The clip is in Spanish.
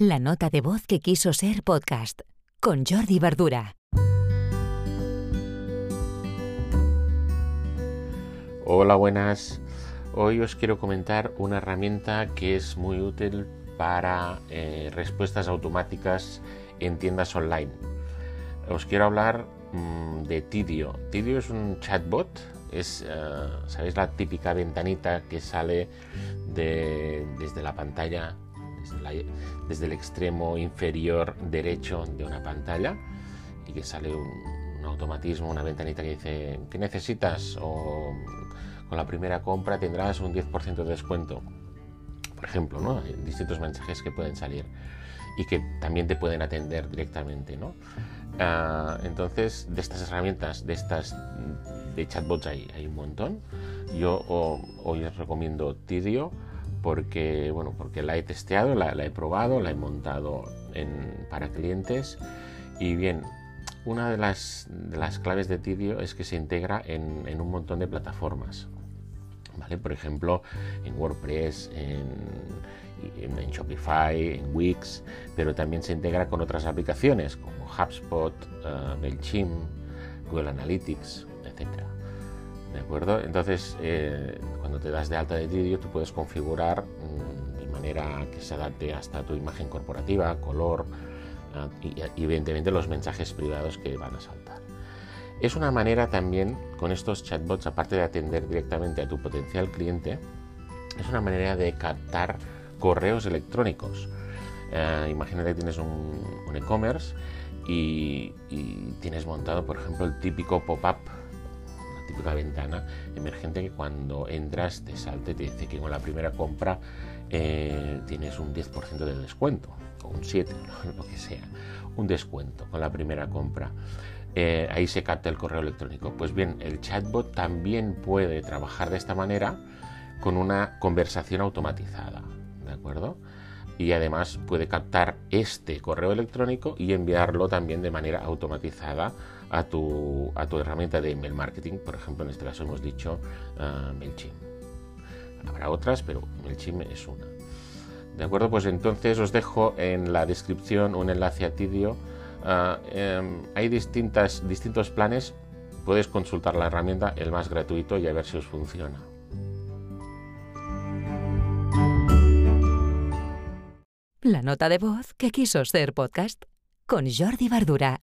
La nota de voz que quiso ser podcast con Jordi Verdura. Hola, buenas. Hoy os quiero comentar una herramienta que es muy útil para eh, respuestas automáticas en tiendas online. Os quiero hablar mm, de Tidio. Tidio es un chatbot, es, eh, ¿sabéis la típica ventanita que sale desde la pantalla desde, el extremo inferior derecho de una pantalla y que sale un, automatismo, una ventanita que dice ¿qué necesitas? o con la primera compra tendrás un 10% de descuento. Por ejemplo, ¿no? Hay distintos mensajes que pueden salir y que también te pueden atender directamente, ¿no? Ah, entonces, de estas herramientas, de estas de chatbots hay, hay un montón. Yo hoy os recomiendo Tidio porque, bueno, porque la he testeado, la, he probado, la he montado para clientes y bien, una de las, claves de Tidio es que se integra en, un montón de plataformas. ¿vale? Por ejemplo, en WordPress, en, en, Shopify, en Wix, pero también se integra con otras aplicaciones como HubSpot, uh, MailChimp, Google Analytics, etc. ¿De acuerdo? Entonces, eh, cuando te das de alta de vídeo, tú puedes configurar mm, de manera que se adapte hasta tu imagen corporativa, color ah, y, evidentemente los mensajes privados que van a saltar. Es una manera también, con estos chatbots, aparte de atender directamente a tu potencial cliente, es una manera de captar correos electrónicos. Eh, imagínate que tienes un, e-commerce y, y, tienes montado, por ejemplo, el típico pop-up típica ventana emergente que cuando entras te salte, te dice que con la primera compra eh, tienes un 10% de descuento, o un 7, lo que sea, un descuento con la primera compra. Eh, ahí se capta el correo electrónico. Pues bien, el chatbot también puede trabajar de esta manera con una conversación automatizada, ¿de acuerdo? Y además puede captar este correo electrónico y enviarlo también de manera automatizada a tu, a tu herramienta de email marketing. Por ejemplo, en este caso hemos dicho uh, MailChimp. Habrá otras, pero MailChimp es una. De acuerdo, pues entonces os dejo en la descripción un enlace a Tidio. Ah, em, hay distintas, distintos planes. Puedes consultar la herramienta, el más gratuito, y a ver si os funciona. La nota de voz que quiso ser podcast con Jordi Bardura.